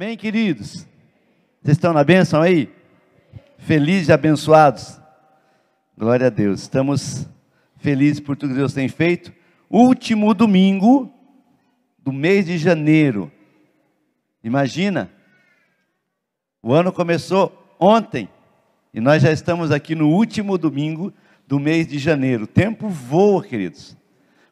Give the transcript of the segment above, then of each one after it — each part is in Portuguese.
Amém, queridos? Vocês estão na bênção aí? Felizes e abençoados? Glória a Deus. Estamos felizes por tudo que Deus tem feito. Último domingo do mês de janeiro. Imagina, o ano começou ontem e nós já estamos aqui no último domingo do mês de janeiro. O tempo voa, queridos.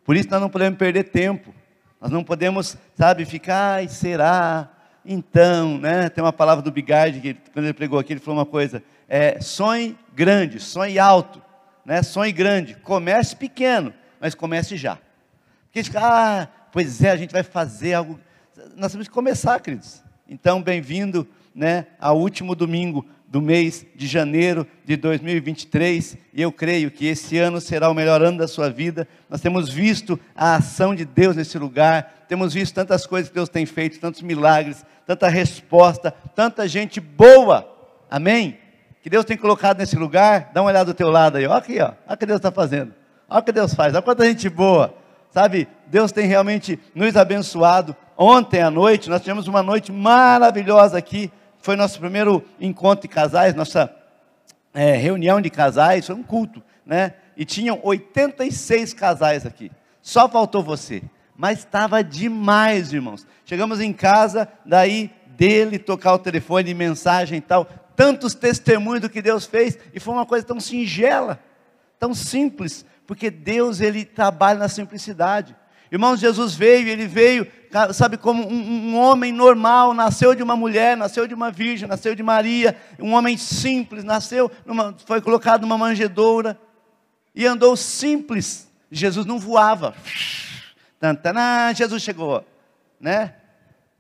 Por isso nós não podemos perder tempo. Nós não podemos, sabe, ficar, ai, será? Então, né? Tem uma palavra do Bigard que quando ele pregou aqui, ele falou uma coisa: é, sonhe grande, sonhe alto, né? Sonhe grande, comece pequeno, mas comece já. Porque a gente fica, ah, pois é, a gente vai fazer algo. Nós temos que começar, queridos. Então, bem-vindo, né, ao último domingo do mês de janeiro de 2023, e eu creio que esse ano será o melhor ano da sua vida. Nós temos visto a ação de Deus nesse lugar, temos visto tantas coisas que Deus tem feito, tantos milagres, tanta resposta, tanta gente boa. Amém? Que Deus tem colocado nesse lugar. Dá uma olhada do teu lado aí, olha aqui, ó. olha o que Deus está fazendo. Olha o que Deus faz, olha quanta gente boa. Sabe, Deus tem realmente nos abençoado. Ontem à noite, nós tivemos uma noite maravilhosa aqui foi nosso primeiro encontro de casais, nossa é, reunião de casais, foi um culto, né? E tinham 86 casais aqui. Só faltou você. Mas estava demais, irmãos. Chegamos em casa, daí dele tocar o telefone, mensagem e tal, tantos testemunhos do que Deus fez, e foi uma coisa tão singela, tão simples, porque Deus ele trabalha na simplicidade. Irmãos, Jesus veio, ele veio, sabe, como um, um, homem normal, nasceu de uma mulher, nasceu de uma virgem, nasceu de Maria, um homem simples, nasceu, numa, foi colocado numa manjedoura e andou simples. Jesus não voava. Tantanã, Jesus chegou, né?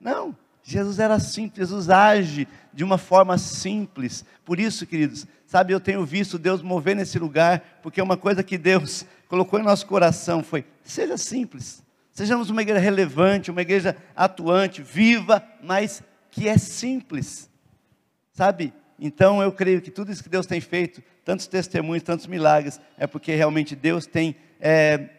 Não, Jesus era simples, Jesus age de uma forma simples. Por isso, queridos, sabe, eu tenho visto Deus mover nesse lugar, porque uma coisa que Deus colocou em nosso coração foi: seja simples. Sejamos uma igreja relevante, uma igreja atuante, viva, mas que é simples. Sabe? Então eu creio que tudo isso que Deus tem feito, tantos testemunhos, tantos milagres, é porque realmente Deus tem é,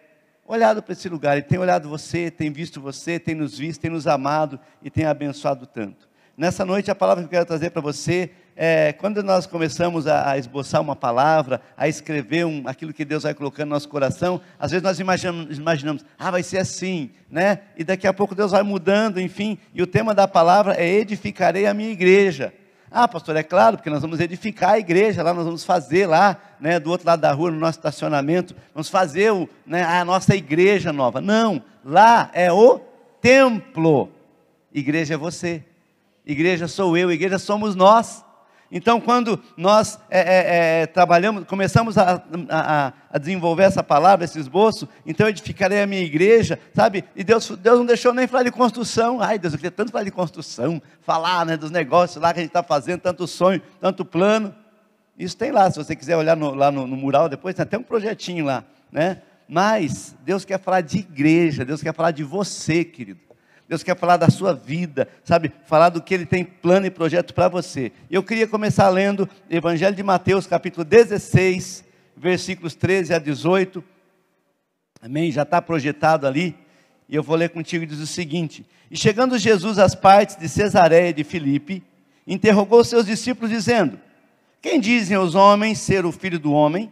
olhado para esse lugar, Ele tem olhado você, tem visto você, tem nos visto, tem nos amado e tem abençoado tanto. Nessa noite, a palavra que eu quero trazer para você é, quando nós começamos a, a, esboçar uma palavra, a escrever um, aquilo que Deus vai colocando no nosso coração, às vezes nós imaginamos, imaginamos, ah, vai ser assim, né? E daqui a pouco Deus vai mudando, enfim. E o tema da palavra é edificarei a minha igreja. Ah, pastor, é claro, porque nós vamos edificar a igreja lá, nós vamos fazer lá, né, do outro lado da rua, no nosso estacionamento, vamos fazer o, né, a nossa igreja nova. Não, lá é o templo. Igreja é você, igreja sou eu, igreja somos nós. Então, quando nós é, é, é, trabalhamos, começamos a, a, a, desenvolver essa palavra, esse esboço, então edificarei a minha igreja, sabe? E Deus, Deus não deixou nem falar de construção. Ai, Deus, eu queria tanto falar de construção, falar né, dos negócios lá que a gente está fazendo, tanto sonho, tanto plano. Isso tem lá, se você quiser olhar no, lá no, no mural depois, tem até um projetinho lá, né? Mas Deus quer falar de igreja, Deus quer falar de você, querido. Deus quer falar da sua vida, sabe? Falar do que Ele tem plano e projeto para você. Eu queria começar lendo Evangelho de Mateus, capítulo 16, versículos 13 a 18. Amém? Já está projetado ali. E eu vou ler contigo e diz o seguinte: E chegando Jesus às partes de Cesareia de Filipe, interrogou seus discípulos, dizendo: Quem dizem os homens ser o filho do homem?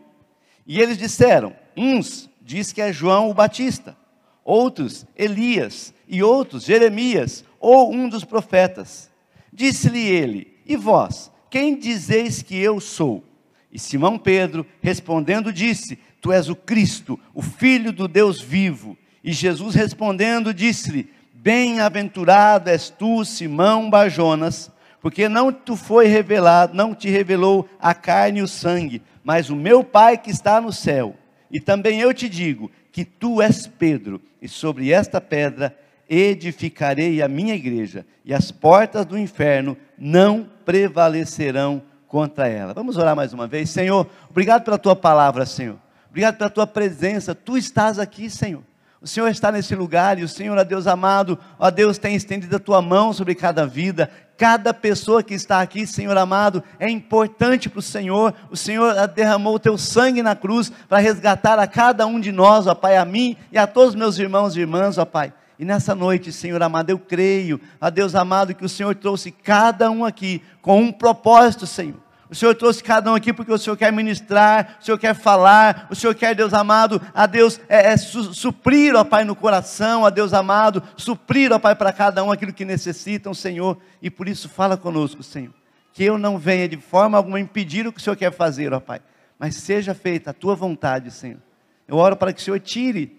E eles disseram: Uns diz que é João o Batista, outros Elias e outros, Jeremias, ou um dos profetas. Disse-lhe ele: E vós, quem dizeis que eu sou? E Simão Pedro, respondendo, disse: Tu és o Cristo, o Filho do Deus vivo. E Jesus respondendo, disse-lhe: Bem-aventurado és tu, Simão Bajonas, porque não tu foi revelado, não te revelou a carne e o sangue, mas o meu Pai que está no céu. E também eu te digo que tu és Pedro, e sobre esta pedra edificarei a minha igreja, e as portas do inferno não prevalecerão contra ela. Vamos orar mais uma vez, Senhor. Obrigado pela tua palavra, Senhor. Obrigado pela tua presença. Tu estás aqui, Senhor. O Senhor está nesse lugar e o Senhor, ó Deus amado, ó Deus, tem estendido a tua mão sobre cada vida, cada pessoa que está aqui, Senhor amado, é importante para o Senhor. O Senhor derramou o teu sangue na cruz para resgatar a cada um de nós, ó Pai, a mim e a todos meus irmãos e irmãs, ó Pai. E nessa noite, Senhor amado, eu creio, a Deus amado, que o Senhor trouxe cada um aqui com um propósito, Senhor. O Senhor trouxe cada um aqui porque o Senhor quer ministrar, o Senhor quer falar, o Senhor quer, Deus amado, a Deus é, é su, suprir, ó Pai, no coração, a Deus amado, suprir, ó Pai, para cada um aquilo que necessitam, Senhor. E por isso fala conosco, Senhor. Que eu não venha de forma alguma impedir o que o Senhor quer fazer, ó Pai. Mas seja feita a tua vontade, Senhor. Eu oro para que o Senhor tire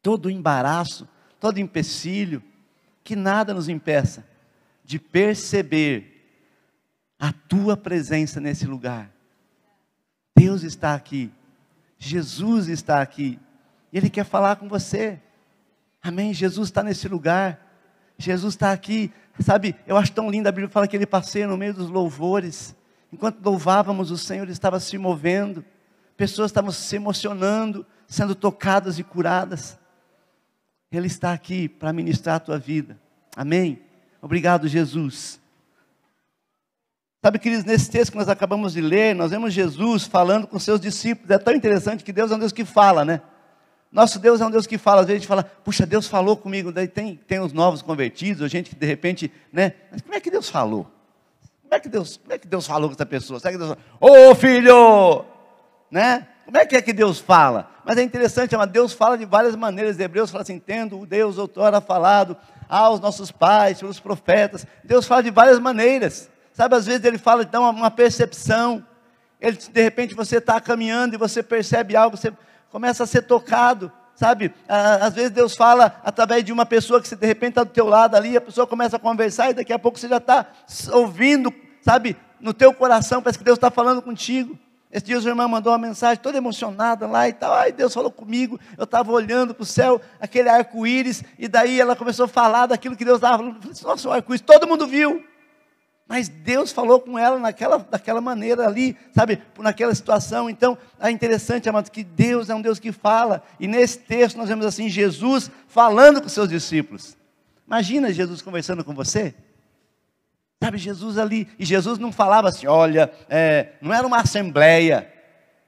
todo o embaraço, todo empecilho, que nada nos impeça de perceber a tua presença nesse lugar. Deus está aqui, Jesus está aqui, Ele quer falar com você. Amém? Jesus está nesse lugar, Jesus está aqui. Sabe, eu acho tão lindo, a Bíblia fala que Ele passeia no meio dos louvores. Enquanto louvávamos o Senhor, Ele estava se movendo, pessoas estavam se emocionando, sendo tocadas e curadas. Ele está aqui para ministrar a tua vida. Amém? Obrigado, Jesus. Sabe, queridos, nesse texto que nós acabamos de ler, nós vemos Jesus falando com seus discípulos. É tão interessante que Deus é um Deus que fala, né? Nosso Deus é um Deus que fala. Às vezes a gente fala, puxa, Deus falou comigo. Daí tem, tem os novos convertidos, ou gente que de repente, né? Mas como é que Deus falou? Como é que Deus, como é que Deus falou com essa pessoa? Será que Deus falou, ô filho! Né? Como é que é que Deus fala? Mas é interessante, mas Deus fala de várias maneiras. Hebreus fala assim: tendo o Deus outrora falado aos nossos pais, pelos profetas. Deus fala de várias maneiras. Sabe, às vezes ele fala então uma percepção. Ele, de repente você está caminhando e você percebe algo, você começa a ser tocado. Sabe, às vezes Deus fala através de uma pessoa que de repente está do teu lado ali, a pessoa começa a conversar e daqui a pouco você já está ouvindo, sabe, no teu coração, parece que Deus está falando contigo. Esse dia a irmã mandou uma mensagem toda emocionada lá e tal. Ai, Deus falou comigo. Eu estava olhando para o céu, aquele arco-íris, e daí ela começou a falar daquilo que Deus estava falando. assim, Nossa, o arco-íris, todo mundo viu. Mas Deus falou com ela naquela, daquela maneira ali, sabe, naquela situação. Então, é interessante, amados, que Deus é um Deus que fala. E nesse texto nós vemos assim, Jesus falando com seus discípulos. Imagina Jesus conversando com você. Sabe, Jesus ali, e Jesus não falava assim, olha, é, não era uma assembleia,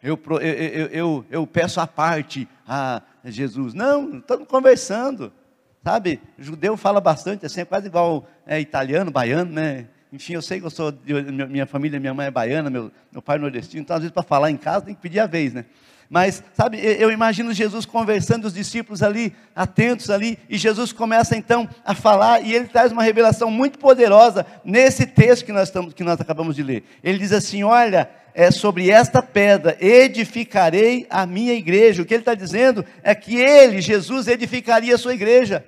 eu, eu, eu, eu, eu peço a parte a Jesus. Não, estamos conversando, sabe? Judeu fala bastante, assim, é quase igual é, italiano, baiano, né? Enfim, eu sei que eu sou, minha família, minha mãe é baiana, meu, meu pai é nordestino, então às vezes para falar em casa tem que pedir a vez, né? Mas, sabe, eu imagino Jesus conversando, os discípulos ali, atentos ali, e Jesus começa então a falar, e ele traz uma revelação muito poderosa nesse texto que nós, estamos, que nós acabamos de ler. Ele diz assim: Olha, é sobre esta pedra edificarei a minha igreja. O que ele está dizendo é que ele, Jesus, edificaria a sua igreja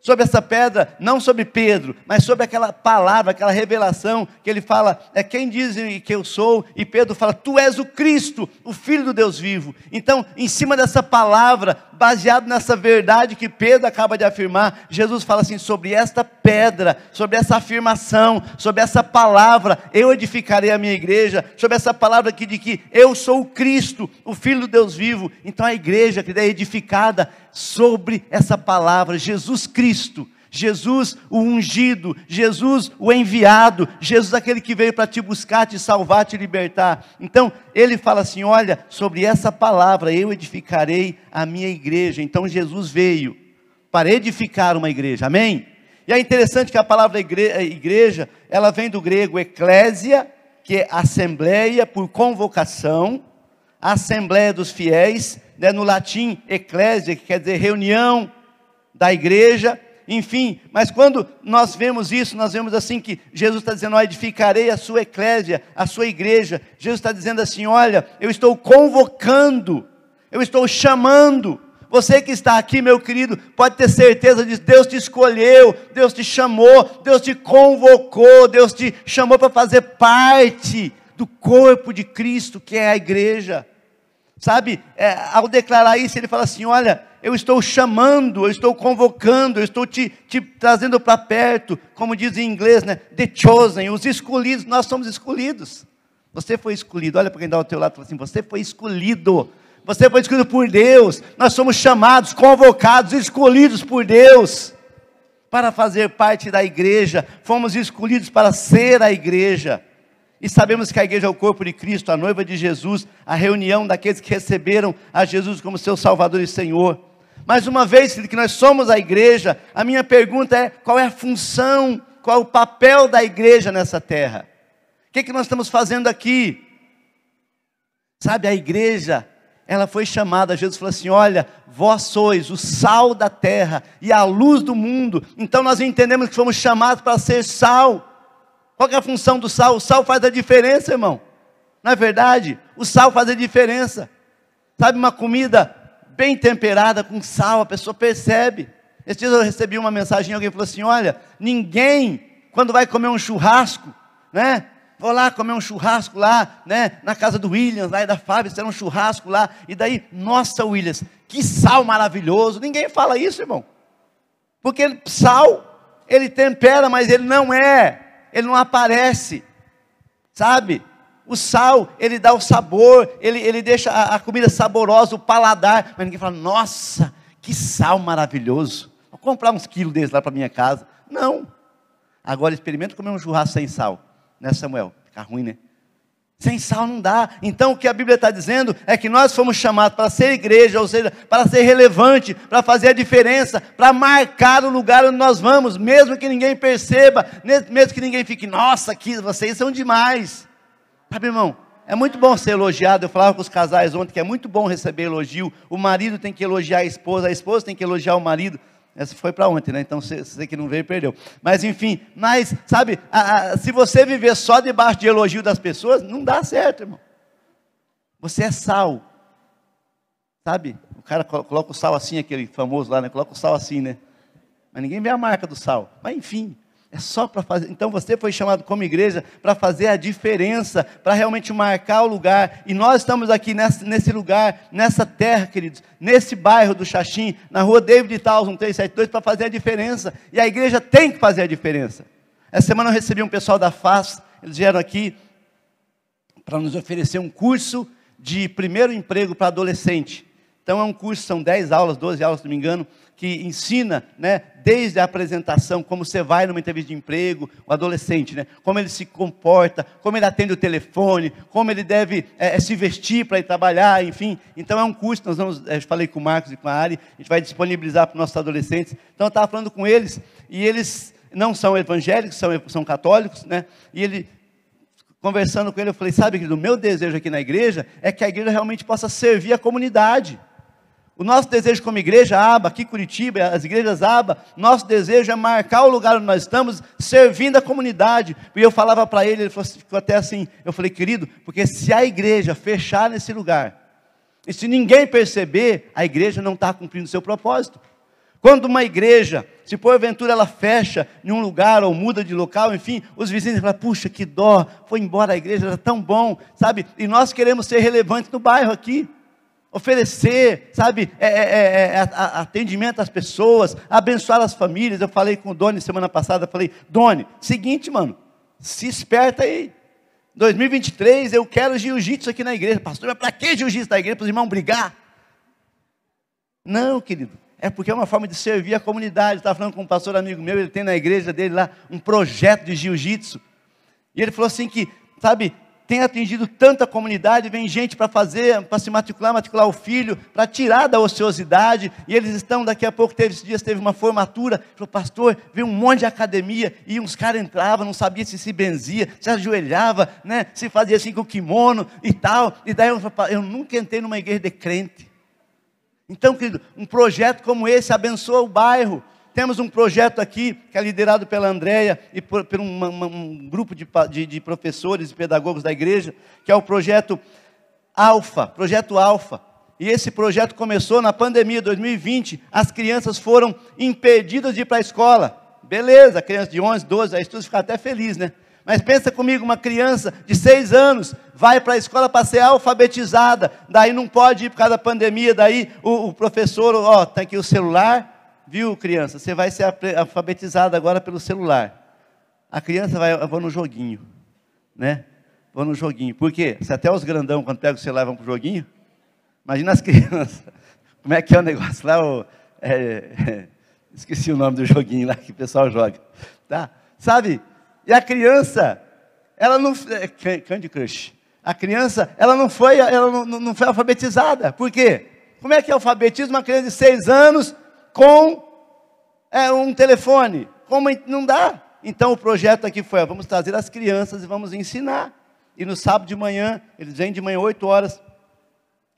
sobre essa pedra, não sobre Pedro, mas sobre aquela palavra, aquela revelação que ele fala, é quem dizem que eu sou, e Pedro fala, tu és o Cristo, o Filho do Deus vivo. Então, em cima dessa palavra, baseado nessa verdade que Pedro acaba de afirmar, Jesus fala assim: sobre esta pedra, sobre essa afirmação, sobre essa palavra, eu edificarei a minha igreja, sobre essa palavra aqui de que eu sou o Cristo, o Filho do Deus vivo. Então a igreja que é edificada sobre essa palavra, Jesus Cristo. Jesus o ungido, Jesus o enviado, Jesus aquele que veio para te buscar, te salvar, te libertar. Então, ele fala assim: olha, sobre essa palavra eu edificarei a minha igreja. Então, Jesus veio para edificar uma igreja, amém? E é interessante que a palavra igreja, ela vem do grego eclésia, que é assembleia por convocação, assembleia dos fiéis, né, no latim eclésia, que quer dizer reunião da igreja, enfim, mas quando nós vemos isso, nós vemos assim que Jesus está dizendo: ó, edificarei a sua eclésia, a sua igreja. Jesus está dizendo assim: olha, eu estou convocando, eu estou chamando. Você que está aqui, meu querido, pode ter certeza disso. Deus te escolheu, Deus te chamou, Deus te convocou, Deus te chamou para fazer parte do corpo de Cristo, que é a igreja. Sabe, é, ao declarar isso, ele fala assim: olha, eu estou chamando, eu estou convocando, eu estou te, te trazendo para perto, como diz em inglês, né? The chosen, os escolhidos, nós somos escolhidos. Você foi escolhido, olha para quem dá ao teu lado e fala assim: você foi escolhido, você foi escolhido por Deus, nós somos chamados, convocados, escolhidos por Deus, para fazer parte da igreja, fomos escolhidos para ser a igreja. E sabemos que a igreja é o corpo de Cristo, a noiva de Jesus, a reunião daqueles que receberam a Jesus como seu Salvador e Senhor. Mas uma vez que nós somos a igreja, a minha pergunta é: qual é a função, qual é o papel da igreja nessa terra? O que, é que nós estamos fazendo aqui? Sabe, a igreja, ela foi chamada, Jesus falou assim: Olha, vós sois o sal da terra e a luz do mundo. Então nós entendemos que fomos chamados para ser sal. Qual é a função do sal? O sal faz a diferença, irmão. Não é verdade? O sal faz a diferença. Sabe, uma comida bem temperada com sal, a pessoa percebe. Esse dia eu recebi uma mensagem, alguém falou assim: olha, ninguém, quando vai comer um churrasco, né? Vou lá comer um churrasco lá, né? Na casa do Williams, lá e da Fábio, era um churrasco lá. E daí, nossa, Williams, que sal maravilhoso. Ninguém fala isso, irmão. Porque sal, ele tempera, mas ele não é, ele não aparece. Sabe? O sal, ele dá o sabor, ele, ele deixa a, a comida saborosa, o paladar. Mas ninguém fala, nossa, que sal maravilhoso. Vou comprar uns quilos desses lá para minha casa. Não. Agora experimenta comer um churrasco sem sal. Né, Samuel? Fica ruim, né? Sem sal não dá. Então o que a Bíblia está dizendo é que nós fomos chamados para ser igreja, ou seja, para ser relevante, para fazer a diferença, para marcar o lugar onde nós vamos, mesmo que ninguém perceba, mesmo que ninguém fique, nossa, que vocês são demais. Sabe, irmão, é muito bom ser elogiado. Eu falava com os casais ontem que é muito bom receber elogio. O marido tem que elogiar a esposa, a esposa tem que elogiar o marido. Essa foi para ontem, né? Então você, que não veio perdeu. Mas enfim, mas sabe, a, a, se você viver só debaixo de elogio das pessoas, não dá certo, irmão. Você é sal, sabe? O cara coloca o sal assim, aquele famoso lá, né? Coloca o sal assim, né? Mas ninguém vê a marca do sal. Mas enfim, é só para fazer. Então você foi chamado como igreja para fazer a diferença, para realmente marcar o lugar. E nós estamos aqui nesse, lugar, nessa terra, queridos, nesse bairro do Xaxim, na rua David Taus, 1372, para fazer a diferença. E a igreja tem que fazer a diferença. Essa semana eu recebi um pessoal da FAS, eles vieram aqui para nos oferecer um curso de primeiro emprego para adolescente. Então é um curso, são 10 aulas, 12 aulas, se não me engano, que ensina, né, desde a apresentação, como você vai numa entrevista de emprego, o adolescente, né, como ele se comporta, como ele atende o telefone, como ele deve é, se vestir para ir trabalhar, enfim. Então é um curso, nós vamos, eu falei com o Marcos e com a Ari, a gente vai disponibilizar para os nossos adolescentes. Então eu estava falando com eles, e eles não são evangélicos, são, são católicos, né, e ele conversando com ele, eu falei, sabe, querido, o meu desejo aqui na igreja é que a igreja realmente possa servir a comunidade. O nosso desejo como igreja ABA, aqui Curitiba, as igrejas ABA, nosso desejo é marcar o lugar onde nós estamos, servindo a comunidade. E eu falava para ele, ele ficou até assim, eu falei, querido, porque se a igreja fechar nesse lugar, e se ninguém perceber, a igreja não está cumprindo seu propósito. Quando uma igreja, se porventura ela fecha em um lugar ou muda de local, enfim, os vizinhos falam, puxa, que dó, foi embora a igreja, era tão bom, sabe? E nós queremos ser relevantes no bairro aqui oferecer, sabe, é, é, é, é atendimento às pessoas, abençoar as famílias. Eu falei com o Doni semana passada, falei, Doni, seguinte, mano, se esperta aí. 2023 eu quero jiu-jitsu aqui na igreja. Pastor, mas para que jiu-jitsu na igreja? Para os irmãos brigar? Não, querido. É porque é uma forma de servir a comunidade. Estava falando com um pastor amigo meu, ele tem na igreja dele lá um projeto de jiu-jitsu. E ele falou assim que, sabe, tem atingido tanta comunidade, vem gente para fazer, para se matricular, matricular o filho, para tirar da ociosidade, e eles estão, daqui a pouco, teve, esses dias teve uma formatura, falou, pastor, veio um monte de academia, e uns caras entravam, não sabia se se benzia, se ajoelhava, né, se fazia assim com o kimono e tal, e daí eu, eu nunca entrei numa igreja de crente. Então, querido, um projeto como esse abençoa o bairro, temos um projeto aqui, que é liderado pela Andréia e por, por uma, um grupo de, de, de professores e pedagogos da igreja, que é o projeto Alfa, projeto Alfa. E esse projeto começou na pandemia de 2020. As crianças foram impedidas de ir para a escola. Beleza, criança de 11, 12, aí tu fica até feliz, né? Mas pensa comigo, uma criança de 6 anos vai para a escola para ser alfabetizada, daí não pode ir por causa da pandemia, daí o, o professor, ó, tem aqui o celular, Viu, criança? Você vai ser alfabetizada agora pelo celular. A criança vai, vou no joguinho, né? Vou no joguinho. Por quê? Se até os grandão, quando pegam o celular, vão para o joguinho. Imagina as crianças. Como é que é o negócio lá? O, é, é, esqueci o nome do joguinho lá que o pessoal joga. Tá? Sabe? E a criança, ela não. É, Candy Crush. A criança, ela não foi, ela não, não foi alfabetizada. Por quê? Como é que é alfabetismo uma criança de seis anos com é, um telefone? Como não dá? Então o projeto aqui foi: ó, vamos trazer as crianças e vamos ensinar. E no sábado de manhã, eles vêm de manhã 8 horas,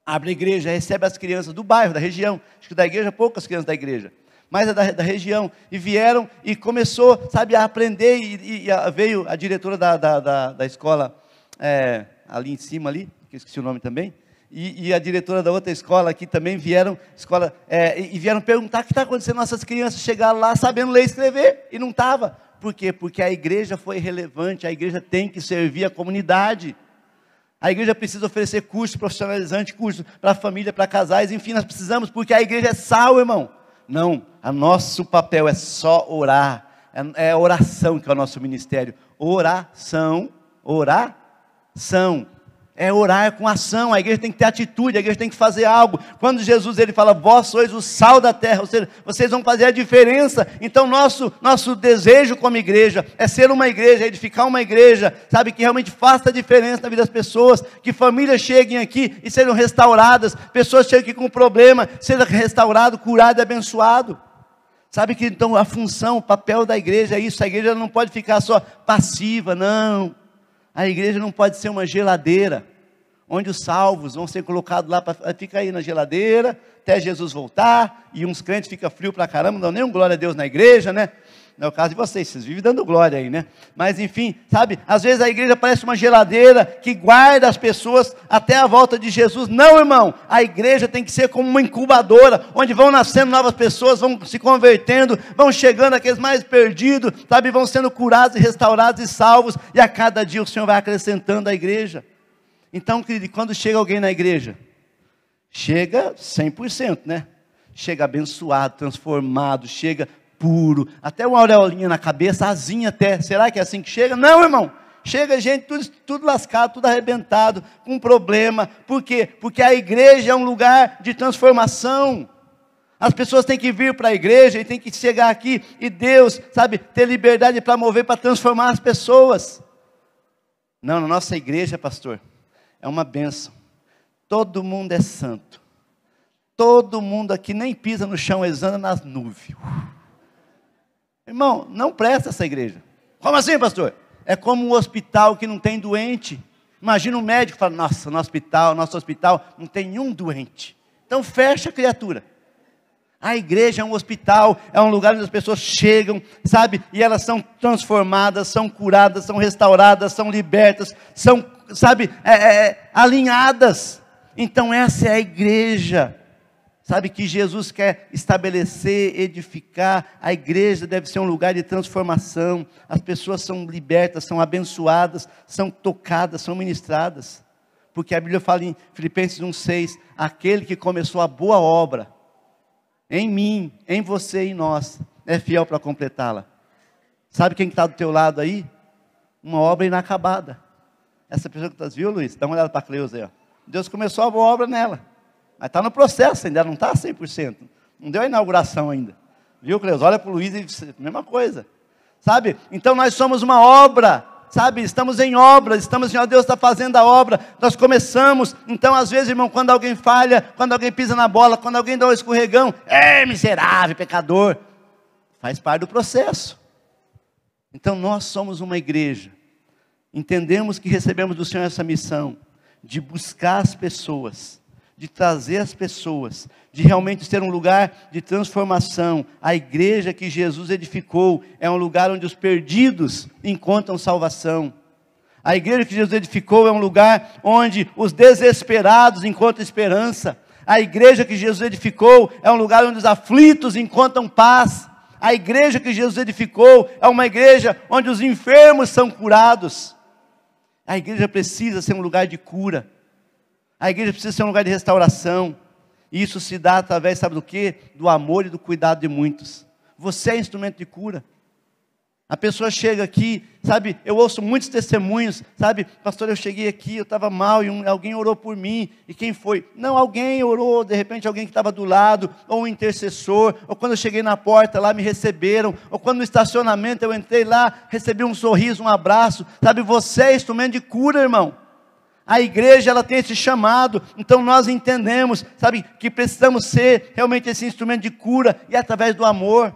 abre a igreja, recebe as crianças do bairro, da região. Acho que da igreja, poucas crianças da igreja. Mas é da, da região. E vieram e começou, sabe, a aprender. E, e, e veio a diretora da, da, da, da escola, é, ali em cima, ali, que eu esqueci o nome também. E, e, a diretora da outra escola aqui também vieram, escola, é, e vieram perguntar o que está acontecendo. Nossas crianças chegaram lá sabendo ler e escrever, e não estava. Por quê? Porque a igreja foi relevante, a igreja tem que servir a comunidade. A igreja precisa oferecer cursos profissionalizantes, cursos para família, para casais, enfim, nós precisamos, porque a igreja é sal, irmão. Não, o nosso papel é só orar, é, é oração que é o nosso ministério. Oração, oração é orar com ação, a igreja tem que ter atitude, a igreja tem que fazer algo. Quando Jesus ele fala, vós sois o sal da terra, ou seja, vocês vão fazer a diferença. Então, nosso, nosso desejo como igreja é ser uma igreja, é edificar uma igreja, sabe, que realmente faça a diferença na vida das pessoas, que famílias cheguem aqui e sejam restauradas, pessoas cheguem aqui com problema, seja restaurado, curado e abençoado. Sabe que então a função, o papel da igreja é isso, a igreja não pode ficar só passiva, não. A igreja não pode ser uma geladeira onde os salvos vão ser colocados lá, para fica aí na geladeira, até Jesus voltar, e uns crentes ficam frio para caramba, não dão nem um glória a Deus na igreja, né? Não é o caso de vocês, vocês vivem dando glória aí, né? Mas enfim, sabe, às vezes a igreja parece uma geladeira que guarda as pessoas até a volta de Jesus. Não, irmão, a igreja tem que ser como uma incubadora, onde vão nascendo novas pessoas, vão se convertendo, vão chegando aqueles mais perdidos, sabe, vão sendo curados e restaurados e salvos, e a cada dia o Senhor vai acrescentando a igreja. Então, querido, quando chega alguém na igreja, chega 100%, né? Chega abençoado, transformado, chega puro, até uma aureolinha na cabeça, asinha até. Será que é assim que chega? Não, irmão. Chega gente tudo, tudo lascado, tudo arrebentado, com problema. Por quê? Porque a igreja é um lugar de transformação. As pessoas têm que vir para a igreja e têm que chegar aqui e Deus, sabe, ter liberdade para mover, para transformar as pessoas. Não, na nossa igreja, pastor, é uma benção. Todo mundo é santo. Todo mundo aqui nem pisa no chão, exana nas nuvens. Irmão, não presta essa igreja. Como assim, pastor? É como um hospital que não tem doente. Imagina um médico fala: Nossa, no hospital, nosso hospital não tem nenhum doente. Então fecha a criatura. A igreja é um hospital, é um lugar onde as pessoas chegam, sabe? E elas são transformadas, são curadas, são restauradas, são libertas, são sabe, é, é, é, alinhadas. Então, essa é a igreja, sabe, que Jesus quer estabelecer, edificar. A igreja deve ser um lugar de transformação. As pessoas são libertas, são abençoadas, são tocadas, são ministradas. Porque a Bíblia fala em Filipenses 1,6: aquele que começou a boa obra, em mim, em você e em nós, é fiel para completá-la. Sabe quem está do teu lado aí? Uma obra inacabada. Essa pessoa que está, viu, Luiz? Dá uma olhada para a Cleusa aí. Ó. Deus começou a boa obra nela. Mas está no processo, ainda não está 100%. Não deu a inauguração ainda. Viu, Cleusa? Olha para o Luiz e mesma coisa. Sabe? Então nós somos uma obra. Sabe? Estamos em obra. Estamos, Senhor Deus está fazendo a obra. Nós começamos. Então, às vezes, irmão, quando alguém falha, quando alguém pisa na bola, quando alguém dá um escorregão, é miserável, pecador. Faz parte do processo. Então, nós somos uma igreja entendemos que recebemos do Senhor essa missão de buscar as pessoas, de trazer as pessoas, de realmente ser um lugar de transformação. A igreja que Jesus edificou é um lugar onde os perdidos encontram salvação. A igreja que Jesus edificou é um lugar onde os desesperados encontram esperança. A igreja que Jesus edificou é um lugar onde os aflitos encontram paz. A igreja que Jesus edificou é uma igreja onde os enfermos são curados. A igreja precisa ser um lugar de cura. A igreja precisa ser um lugar de restauração. E isso se dá através, sabe do que? Do amor e do cuidado de muitos. Você é instrumento de cura. A pessoa chega aqui, sabe, eu ouço muitos testemunhos, sabe, pastor, eu cheguei aqui, eu estava mal e um, alguém orou por mim, e quem foi? Não, alguém orou, de repente alguém que estava do lado, ou um intercessor, ou quando eu cheguei na porta lá me receberam, ou quando no estacionamento eu entrei lá, recebi um sorriso, um abraço, sabe, você é instrumento de cura, irmão. A igreja ela tem esse chamado, então nós entendemos, sabe, que precisamos ser realmente esse instrumento de cura e através do amor.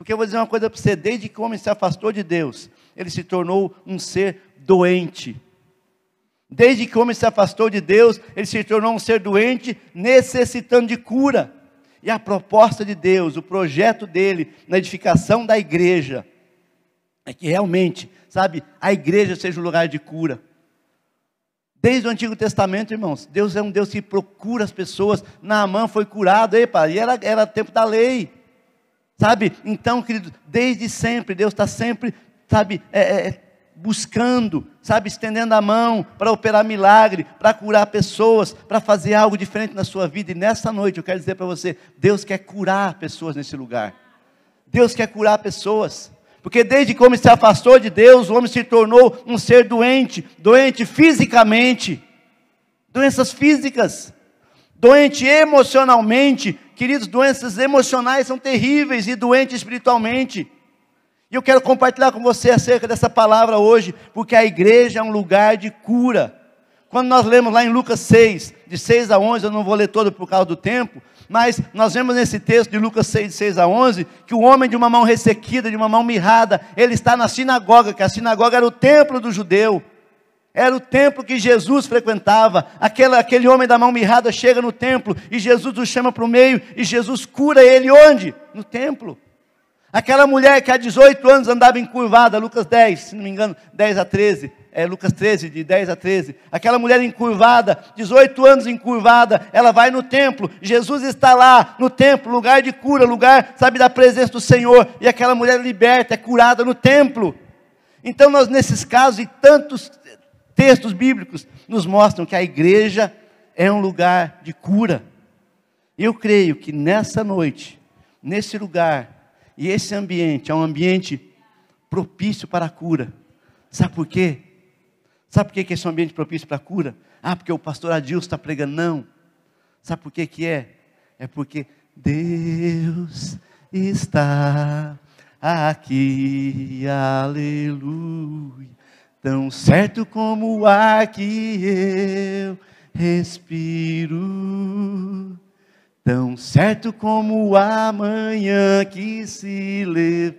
Porque eu vou dizer uma coisa para você: desde que o homem se afastou de Deus, ele se tornou um ser doente. Desde que o homem se afastou de Deus, ele se tornou um ser doente, necessitando de cura. E a proposta de Deus, o projeto dele na edificação da igreja, é que realmente, sabe, a igreja seja um lugar de cura. Desde o Antigo Testamento, irmãos, Deus é um Deus que procura as pessoas. Naamã foi curado, epa, e era, era tempo da lei. Sabe? Então, querido, desde sempre, Deus está sempre, sabe, é, é, buscando, sabe, estendendo a mão para operar milagre, para curar pessoas, para fazer algo diferente na sua vida. E nessa noite eu quero dizer para você: Deus quer curar pessoas nesse lugar. Deus quer curar pessoas. Porque desde que o homem se afastou de Deus, o homem se tornou um ser doente, doente fisicamente, doenças físicas, doente emocionalmente. Queridos, doenças emocionais são terríveis e doente espiritualmente. E eu quero compartilhar com você acerca dessa palavra hoje, porque a igreja é um lugar de cura. Quando nós lemos lá em Lucas 6, de 6 a 11, eu não vou ler todo por causa do tempo, mas nós vemos nesse texto de Lucas 6, de 6 a 11, que o homem de uma mão ressequida, de uma mão mirrada, ele está na sinagoga, que a sinagoga era o templo do judeu, era o templo que Jesus frequentava. Aquele, aquele homem da mão mirrada chega no templo e Jesus o chama para o meio e Jesus cura ele onde? No templo. Aquela mulher que há 18 anos andava encurvada, Lucas 10, se não me engano, 10 a 13, é Lucas 13, de 10 a 13. Aquela mulher encurvada, 18 anos encurvada, ela vai no templo, Jesus está lá no templo, lugar de cura, lugar, sabe, da presença do Senhor, e aquela mulher liberta, é curada no templo. Então, nós, nesses casos e tantos textos bíblicos, nos mostram que a igreja é um lugar de cura. Eu creio que nessa noite, nesse lugar, e esse ambiente é um ambiente propício para a cura. Sabe por quê? Sabe por que esse é um ambiente propício para a cura? Ah, porque o pastor Adilson está pregando. Não. Sabe por que, que é? É porque Deus está aqui, aleluia. Tão certo como o ar que eu respiro Tão certo como amanhã que se leva.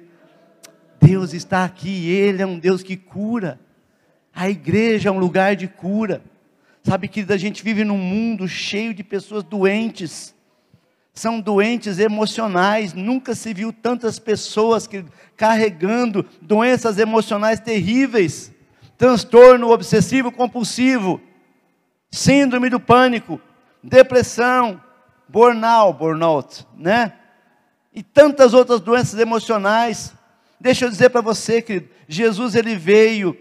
Deus está aqui, Ele é um Deus que cura. A igreja é um lugar de cura. Sabe que a gente vive num mundo cheio de pessoas doentes. São doentes emocionais. Nunca se viu tantas pessoas que, carregando doenças emocionais terríveis. Transtorno obsessivo compulsivo, síndrome do pânico, depressão, burnout, burnout, né? E tantas outras doenças emocionais. Deixa eu dizer para você, querido, Jesus ele veio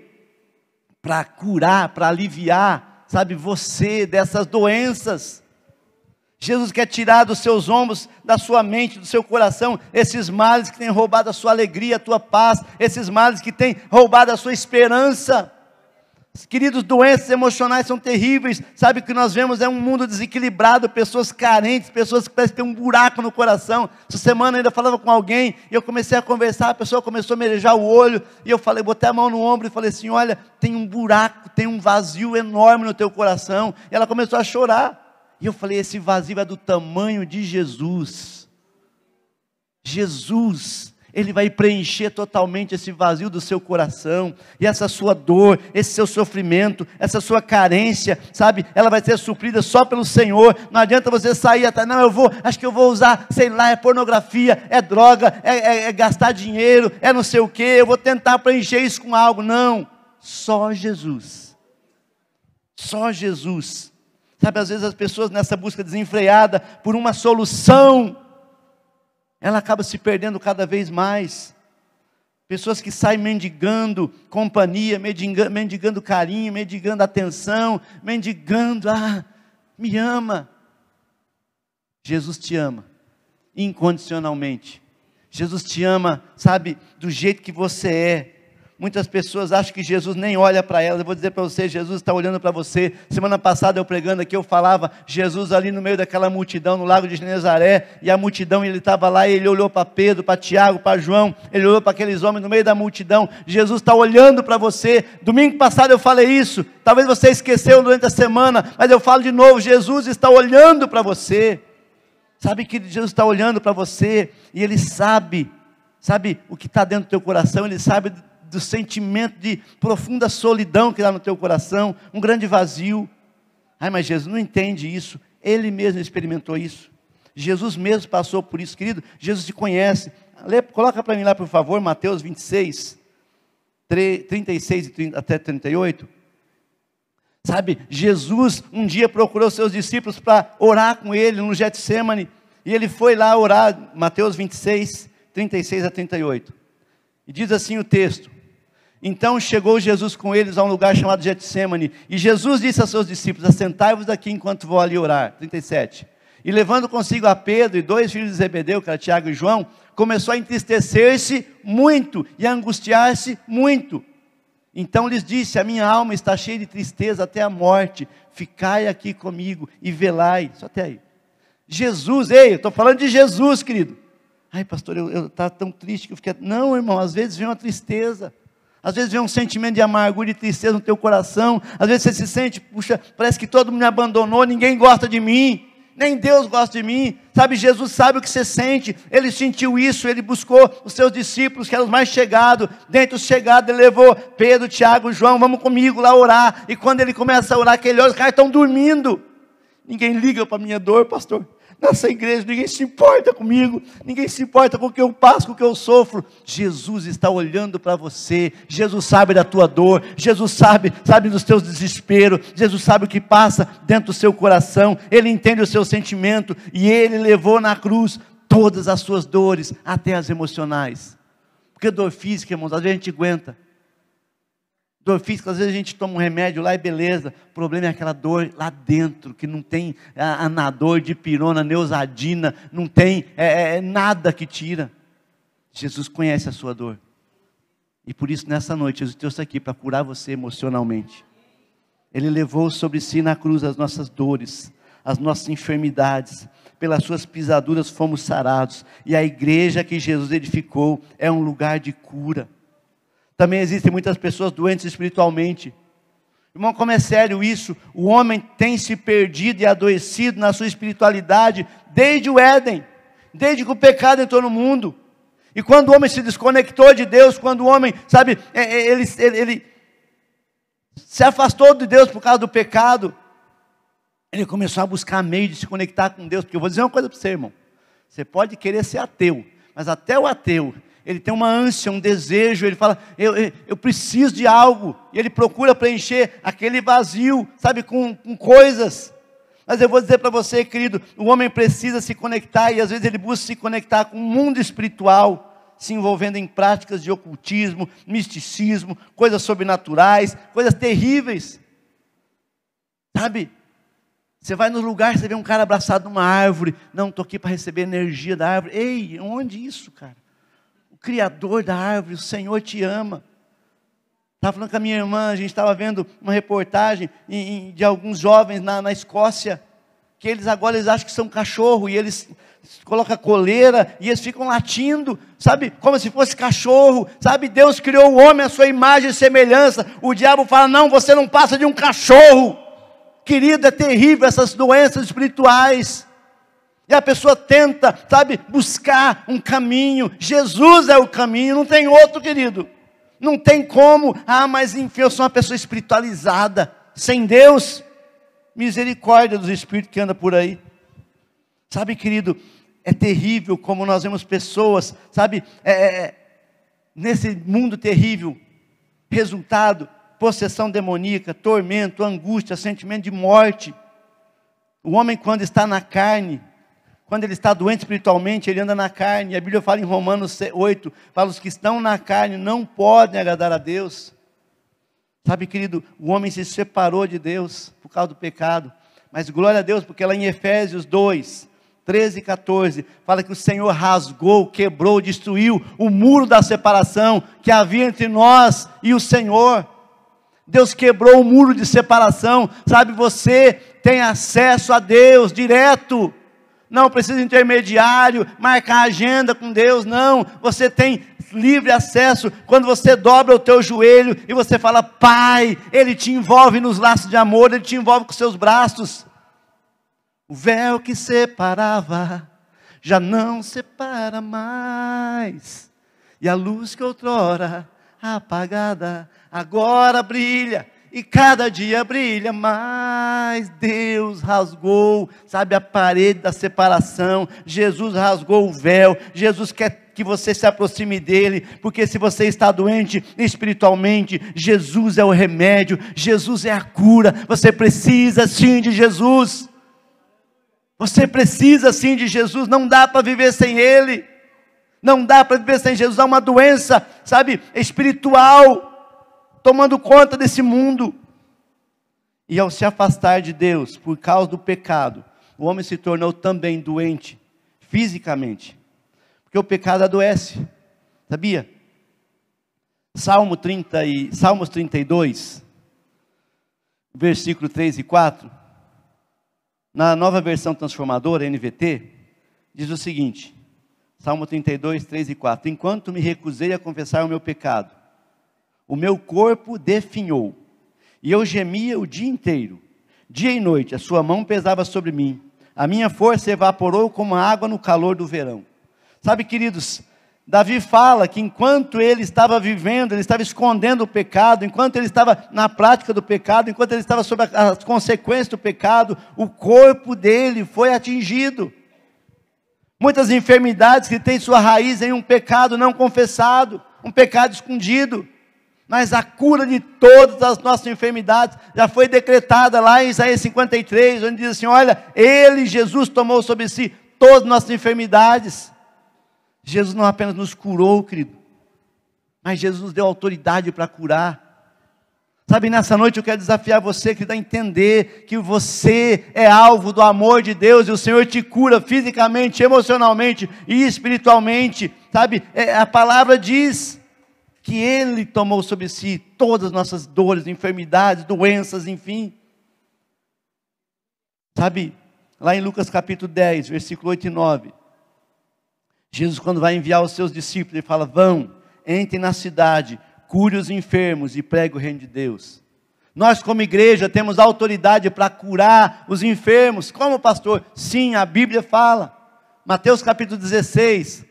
para curar, para aliviar, sabe, você dessas doenças. Jesus quer tirar dos seus ombros, da sua mente, do seu coração, esses males que têm roubado a sua alegria, a tua paz, esses males que têm roubado a sua esperança. Queridos, doenças emocionais são terríveis. Sabe o que nós vemos é um mundo desequilibrado, pessoas carentes, pessoas que parecem ter um buraco no coração. Essa semana ainda falava com alguém e eu comecei a conversar, a pessoa começou a merejar o olho e eu falei, botei a mão no ombro e falei assim: "Olha, tem um buraco, tem um vazio enorme no teu coração". E ela começou a chorar. E eu falei: "Esse vazio é do tamanho de Jesus". Jesus ele vai preencher totalmente esse vazio do seu coração, e essa sua dor, esse seu sofrimento, essa sua carência, sabe? Ela vai ser suprida só pelo Senhor. Não adianta você sair até, não, eu vou, acho que eu vou usar, sei lá, é pornografia, é droga, é, é, é gastar dinheiro, é não sei o que, eu vou tentar preencher isso com algo. Não, só Jesus. Só Jesus. Sabe, às vezes as pessoas nessa busca desenfreada por uma solução, ela acaba se perdendo cada vez mais. Pessoas que saem mendigando companhia, mendigando, mendigando carinho, mendigando atenção, mendigando, ah, me ama. Jesus te ama, incondicionalmente. Jesus te ama, sabe, do jeito que você é. Muitas pessoas acham que Jesus nem olha para elas. Eu vou dizer para você, Jesus está olhando para você. Semana passada eu pregando aqui, eu falava, Jesus ali no meio daquela multidão, no lago de Genezaré, e a multidão, ele estava lá, e ele olhou para Pedro, para Tiago, para João, ele olhou para aqueles homens no meio da multidão. Jesus está olhando para você. Domingo passado eu falei isso. Talvez você esqueceu durante a semana, mas eu falo de novo, Jesus está olhando para você. Sabe que Jesus está olhando para você e Ele sabe, sabe o que está dentro do teu coração, Ele sabe do sentimento de profunda solidão que dá no teu coração, um grande vazio. Ai, mas Jesus não entende isso. Ele mesmo experimentou isso. Jesus mesmo passou por isso, querido. Jesus te conhece. Lê, coloca para mim lá, por favor, Mateus 26, 36 e 30, até 38. Sabe, Jesus um dia procurou seus discípulos para orar com ele no Getsemane, e ele foi lá orar, Mateus 26, 36 a 38. E diz assim o texto: Então chegou Jesus com eles a um lugar chamado Getsemane, e Jesus disse a seus discípulos: Assentai-vos aqui enquanto vou ali orar. 37. E levando consigo a Pedro e dois filhos de Zebedeu, que era Tiago e João, começou a entristecer-se muito e a angustiar-se muito. Então lhes disse: A minha alma está cheia de tristeza até a morte. Ficai aqui comigo e velai. Só até aí. Jesus, ei, eu estou falando de Jesus, querido. Ai, pastor, eu estava tão triste que eu fiquei. Não, irmão, às vezes vem uma tristeza. Às vezes vem um sentimento de amargura e tristeza no teu coração. Às vezes você se sente, puxa, parece que todo mundo me abandonou, ninguém gosta de mim nem Deus gosta de mim. Sabe, Jesus sabe o que você sente, ele sentiu isso, ele buscou os seus discípulos, que eram os mais chegados. Dentre os chegados, ele levou Pedro, Tiago, João, vamos comigo lá orar. E quando ele começa a orar, aquele olha, os caras estão dormindo. Ninguém liga para a minha dor, pastor nessa igreja, ninguém se importa comigo, ninguém se importa com o que eu passo, com o que eu sofro. Jesus está olhando para você, Jesus sabe da tua dor, Jesus sabe, sabe dos teus desesperos, Jesus sabe o que passa dentro do seu coração, Ele entende o seu sentimento e Ele levou na cruz todas as suas dores, até as emocionais. Porque dor física, irmãos, às vezes a gente aguenta. Dor física, às vezes a gente toma um remédio lá e beleza. O problema é aquela dor lá dentro, que não tem anador de pirona, neusadina, não tem é, é, é, nada que tira. Jesus conhece a sua dor. E por isso, nessa noite, Jesus trouxe aqui para curar você emocionalmente. Ele levou sobre si na cruz as nossas dores, as nossas enfermidades. Pelas suas pisaduras fomos sarados. E a igreja que Jesus edificou é um lugar de cura. Também existem muitas pessoas doentes espiritualmente. Irmão, como é sério isso? O homem tem se perdido e adoecido na sua espiritualidade desde o Éden, desde que o pecado entrou no mundo. E quando o homem se desconectou de Deus, quando o homem, sabe, é, é, ele, ele, ele se afastou de Deus por causa do pecado, ele começou a buscar meio de se conectar com Deus. Porque eu vou dizer uma coisa para você, irmão. Você pode querer ser ateu, mas até o ateu, ele tem uma ânsia, um desejo, ele fala, eu, eu, eu, preciso de algo, e ele procura preencher aquele vazio, sabe, com, com coisas. Mas eu vou dizer para você, querido, o homem precisa se conectar, e às vezes ele busca se conectar com o mundo espiritual, se envolvendo em práticas de ocultismo, misticismo, coisas sobrenaturais, coisas terríveis. Sabe? Você vai no lugar, você vê um cara abraçado numa árvore. Não, estou aqui para receber energia da árvore. Ei, onde isso, cara? Criador da árvore, o Senhor te ama. Estava falando com a minha irmã, a gente estava vendo uma reportagem de alguns jovens na, na Escócia, que eles agora eles acham que são cachorro, e eles colocam coleira, e eles ficam latindo, sabe, como se fosse cachorro, sabe, Deus criou o homem à sua imagem e semelhança, o diabo fala, não, você não passa de um cachorro, querido, é terrível essas doenças espirituais, e a pessoa tenta, sabe, buscar um caminho. Jesus é o caminho, não tem outro, querido. Não tem como. Ah, mas enfim, eu sou uma pessoa espiritualizada. Sem Deus, misericórdia dos espíritos que andam por aí. Sabe, querido, é terrível como nós vemos pessoas, sabe, é, é, é nesse mundo terrível. Resultado, possessão demoníaca, tormento, angústia, sentimento de morte. O homem, quando está na carne, quando ele está doente espiritualmente, ele anda na carne. A Bíblia fala em Romanos 8, fala os que estão na carne não podem agradar a Deus. Sabe, querido, o homem se separou de Deus por causa do pecado. Mas glória a Deus, porque lá em Efésios 2, 13 e 14, fala que o Senhor rasgou, quebrou, destruiu o muro da separação que havia entre nós e o Senhor. Deus quebrou o muro de separação, sabe? Você tem acesso a Deus direto, não precisa intermediário, marcar agenda com Deus, não. Você tem livre acesso quando você dobra o teu joelho e você fala, Pai, Ele te envolve nos laços de amor, Ele te envolve com seus braços. O véu que separava já não separa mais, e a luz que outrora apagada agora brilha e cada dia brilha mais. Deus rasgou, sabe, a parede da separação. Jesus rasgou o véu. Jesus quer que você se aproxime dele, porque se você está doente espiritualmente, Jesus é o remédio, Jesus é a cura. Você precisa sim de Jesus. Você precisa sim de Jesus, não dá para viver sem Ele, não dá para viver sem Jesus, há uma doença, sabe, espiritual, tomando conta desse mundo. E ao se afastar de Deus por causa do pecado, o homem se tornou também doente, fisicamente, porque o pecado adoece, sabia? Salmo 30 e, Salmos 32, versículo 3 e 4, na nova versão transformadora, NVT, diz o seguinte: Salmo 32, 3 e 4: Enquanto me recusei a confessar o meu pecado, o meu corpo definhou, e eu gemia o dia inteiro. Dia e noite, a sua mão pesava sobre mim, a minha força evaporou como água no calor do verão. Sabe, queridos, Davi fala que enquanto ele estava vivendo, ele estava escondendo o pecado, enquanto ele estava na prática do pecado, enquanto ele estava sob as consequências do pecado, o corpo dele foi atingido. Muitas enfermidades que têm sua raiz em um pecado não confessado, um pecado escondido. Mas a cura de todas as nossas enfermidades já foi decretada lá em Isaías 53, onde diz assim: Olha, Ele, Jesus, tomou sobre si todas as nossas enfermidades. Jesus não apenas nos curou, querido, mas Jesus nos deu autoridade para curar. Sabe, nessa noite eu quero desafiar você, querido, a entender que você é alvo do amor de Deus e o Senhor te cura fisicamente, emocionalmente e espiritualmente. Sabe, é, a palavra diz que Ele tomou sobre si todas as nossas dores, enfermidades, doenças, enfim. Sabe, lá em Lucas capítulo 10, versículo 8 e 9. Jesus, quando vai enviar os seus discípulos, ele fala: Vão, entrem na cidade, cure os enfermos e pregue o reino de Deus. Nós, como igreja, temos autoridade para curar os enfermos. Como pastor? Sim, a Bíblia fala. Mateus capítulo 16,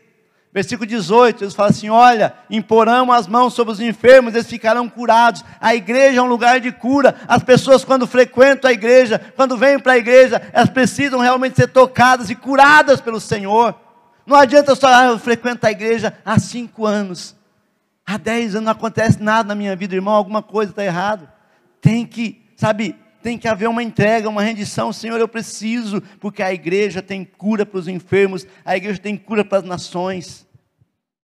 versículo 18, eles falam assim: Olha, imporão as mãos sobre os enfermos, eles ficarão curados. A igreja é um lugar de cura. As pessoas, quando frequentam a igreja, quando vêm para a igreja, elas precisam realmente ser tocadas e curadas pelo Senhor. Não adianta só, ah, eu frequento a igreja há cinco anos. Há dez anos não acontece nada na minha vida, irmão, alguma coisa está errada. Tem que, sabe, tem que haver uma entrega, uma rendição. Senhor, eu preciso, porque a igreja tem cura para os enfermos, a igreja tem cura para as nações.